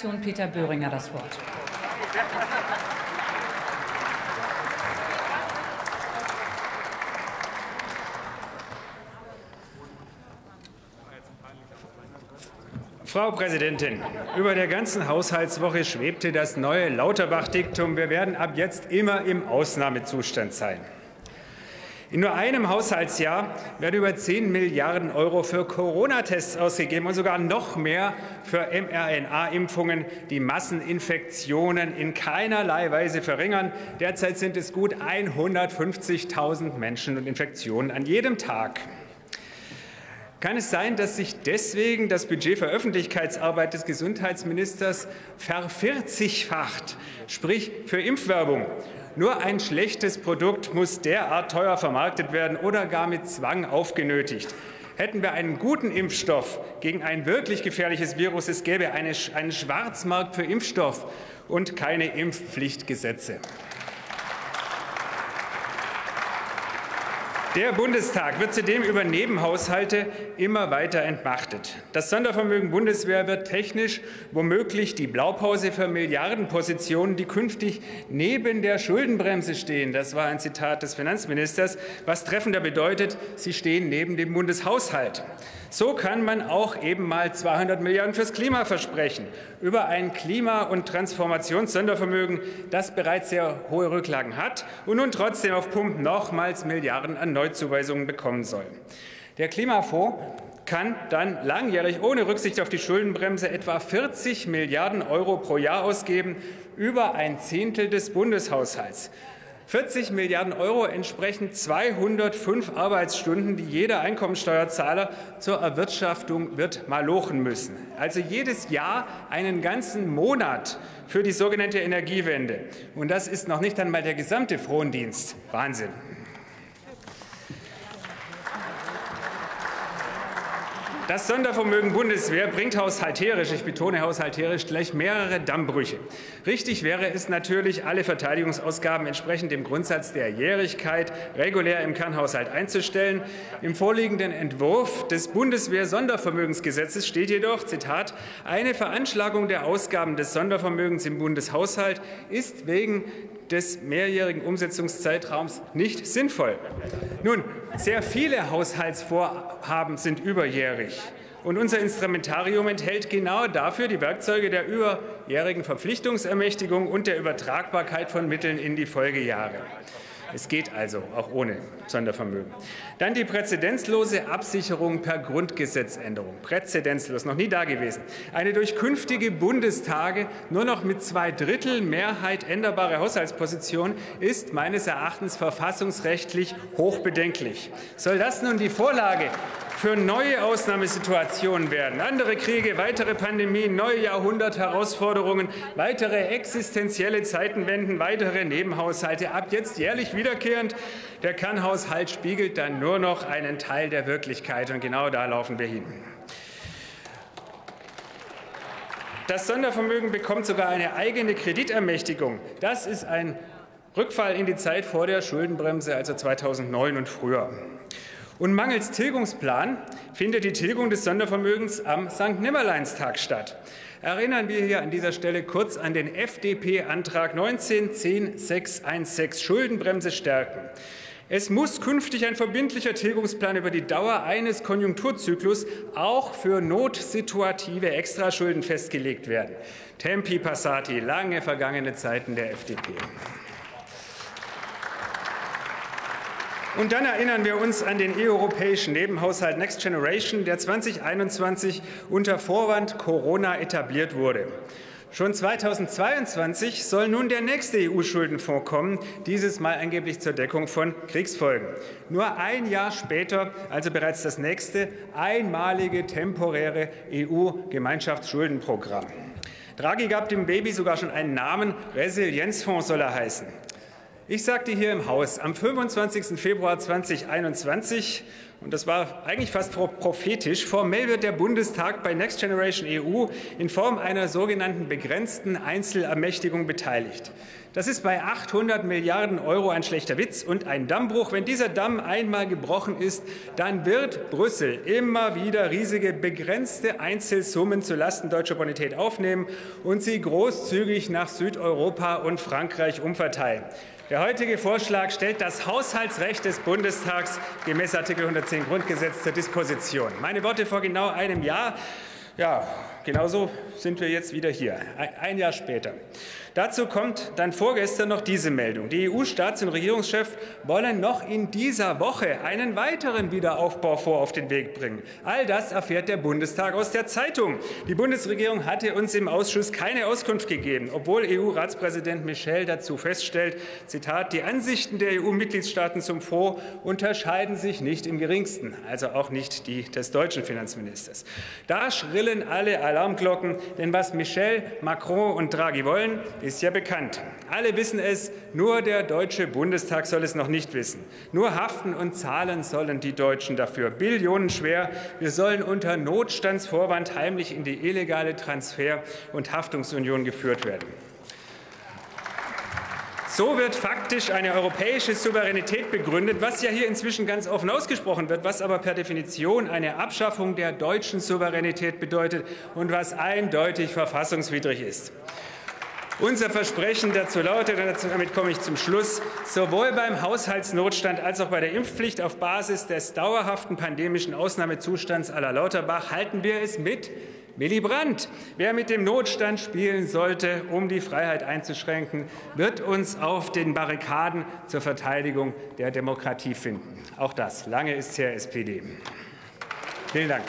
Fraktion Peter Böhringer das Wort. Frau Präsidentin, über der ganzen Haushaltswoche schwebte das neue Lauterbach-Diktum, wir werden ab jetzt immer im Ausnahmezustand sein. In nur einem Haushaltsjahr werden über 10 Milliarden Euro für Corona-Tests ausgegeben und sogar noch mehr für mRNA-Impfungen, die Masseninfektionen in keinerlei Weise verringern. Derzeit sind es gut 150.000 Menschen und Infektionen an jedem Tag. Kann es sein, dass sich deswegen das Budget für Öffentlichkeitsarbeit des Gesundheitsministers vervierzigfacht, sprich für Impfwerbung? Nur ein schlechtes Produkt muss derart teuer vermarktet werden oder gar mit Zwang aufgenötigt. Hätten wir einen guten Impfstoff gegen ein wirklich gefährliches Virus, es gäbe eine, einen Schwarzmarkt für Impfstoff und keine Impfpflichtgesetze. Der Bundestag wird zudem über Nebenhaushalte immer weiter entmachtet. Das Sondervermögen Bundeswehr wird technisch womöglich die Blaupause für Milliardenpositionen, die künftig neben der Schuldenbremse stehen. Das war ein Zitat des Finanzministers, was treffender bedeutet, sie stehen neben dem Bundeshaushalt. So kann man auch eben mal 200 Milliarden fürs Klima versprechen. Über ein Klima- und Transformationssondervermögen, das bereits sehr hohe Rücklagen hat und nun trotzdem auf Pump nochmals Milliarden an Neuzuweisungen bekommen soll. Der Klimafonds kann dann langjährig ohne Rücksicht auf die Schuldenbremse etwa 40 Milliarden Euro pro Jahr ausgeben, über ein Zehntel des Bundeshaushalts. 40 Milliarden Euro entsprechen 205 Arbeitsstunden, die jeder Einkommensteuerzahler zur Erwirtschaftung wird malochen müssen. Also jedes Jahr einen ganzen Monat für die sogenannte Energiewende. Und das ist noch nicht einmal der gesamte Frondienst. Wahnsinn. Das Sondervermögen Bundeswehr bringt haushalterisch, ich betone haushalterisch, gleich mehrere Dammbrüche. Richtig wäre es natürlich, alle Verteidigungsausgaben entsprechend dem Grundsatz der Jährigkeit regulär im Kernhaushalt einzustellen. Im vorliegenden Entwurf des Bundeswehr-Sondervermögensgesetzes steht jedoch, Zitat, eine Veranschlagung der Ausgaben des Sondervermögens im Bundeshaushalt ist wegen des mehrjährigen Umsetzungszeitraums nicht sinnvoll. Nun, sehr viele Haushaltsvorhaben sind überjährig. Und unser Instrumentarium enthält genau dafür die Werkzeuge der überjährigen Verpflichtungsermächtigung und der Übertragbarkeit von Mitteln in die Folgejahre. Es geht also auch ohne Sondervermögen. Dann die präzedenzlose Absicherung per Grundgesetzänderung. Präzedenzlos, noch nie dagewesen. Eine durch künftige Bundestage nur noch mit zwei Drittel Mehrheit änderbare Haushaltsposition ist meines Erachtens verfassungsrechtlich hochbedenklich. Soll das nun die Vorlage für neue Ausnahmesituationen werden. Andere Kriege, weitere Pandemien, neue Jahrhundertherausforderungen, weitere existenzielle Zeitenwenden, weitere Nebenhaushalte, ab jetzt jährlich wiederkehrend. Der Kernhaushalt spiegelt dann nur noch einen Teil der Wirklichkeit, und genau da laufen wir hin. Das Sondervermögen bekommt sogar eine eigene Kreditermächtigung. Das ist ein Rückfall in die Zeit vor der Schuldenbremse, also 2009 und früher. Und mangels Tilgungsplan findet die Tilgung des Sondervermögens am St. Nimmerleinstag statt. Erinnern wir hier an dieser Stelle kurz an den FDP-Antrag 19.10.616 Schuldenbremse stärken. Es muss künftig ein verbindlicher Tilgungsplan über die Dauer eines Konjunkturzyklus auch für notsituative Extraschulden festgelegt werden. Tempi passati, lange vergangene Zeiten der FDP. Und dann erinnern wir uns an den europäischen Nebenhaushalt Next Generation, der 2021 unter Vorwand Corona etabliert wurde. Schon 2022 soll nun der nächste EU-Schuldenfonds kommen, dieses Mal angeblich zur Deckung von Kriegsfolgen. Nur ein Jahr später, also bereits das nächste einmalige temporäre EU-Gemeinschaftsschuldenprogramm. Draghi gab dem Baby sogar schon einen Namen, Resilienzfonds soll er heißen. Ich sagte hier im Haus am 25. Februar 2021, und das war eigentlich fast prophetisch, formell wird der Bundestag bei Next Generation EU in Form einer sogenannten begrenzten Einzelermächtigung beteiligt. Das ist bei 800 Milliarden Euro ein schlechter Witz und ein Dammbruch. Wenn dieser Damm einmal gebrochen ist, dann wird Brüssel immer wieder riesige begrenzte Einzelsummen zulasten deutscher Bonität aufnehmen und sie großzügig nach Südeuropa und Frankreich umverteilen. Der heutige Vorschlag stellt das Haushaltsrecht des Bundestags gemäß Artikel 110 Grundgesetz zur Disposition. Meine Worte vor genau einem Jahr. Ja, genauso sind wir jetzt wieder hier, ein Jahr später. Dazu kommt dann vorgestern noch diese Meldung. Die EU-Staats- und Regierungschefs wollen noch in dieser Woche einen weiteren Wiederaufbaufonds auf den Weg bringen. All das erfährt der Bundestag aus der Zeitung. Die Bundesregierung hatte uns im Ausschuss keine Auskunft gegeben, obwohl EU-Ratspräsident Michel dazu feststellt, Zitat, die Ansichten der EU-Mitgliedstaaten zum Fonds unterscheiden sich nicht im geringsten, also auch nicht die des deutschen Finanzministers. Da schrillen alle Alarmglocken, denn was Michel, Macron und Draghi wollen, ist ja bekannt. Alle wissen es, nur der Deutsche Bundestag soll es noch nicht wissen. Nur haften und zahlen sollen die Deutschen dafür. Billionenschwer. Wir sollen unter Notstandsvorwand heimlich in die illegale Transfer- und Haftungsunion geführt werden. So wird faktisch eine europäische Souveränität begründet, was ja hier inzwischen ganz offen ausgesprochen wird, was aber per Definition eine Abschaffung der deutschen Souveränität bedeutet und was eindeutig verfassungswidrig ist. Unser Versprechen dazu lautet, und damit komme ich zum Schluss, sowohl beim Haushaltsnotstand als auch bei der Impfpflicht auf Basis des dauerhaften pandemischen Ausnahmezustands aller Lauterbach halten wir es mit Willy Brandt. Wer mit dem Notstand spielen sollte, um die Freiheit einzuschränken, wird uns auf den Barrikaden zur Verteidigung der Demokratie finden. Auch das. Lange ist her SPD. Vielen Dank.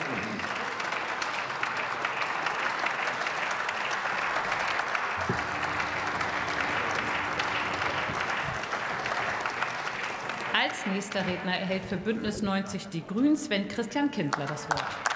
Als nächster Redner erhält für Bündnis 90 Die Grünen Sven Christian Kindler das Wort.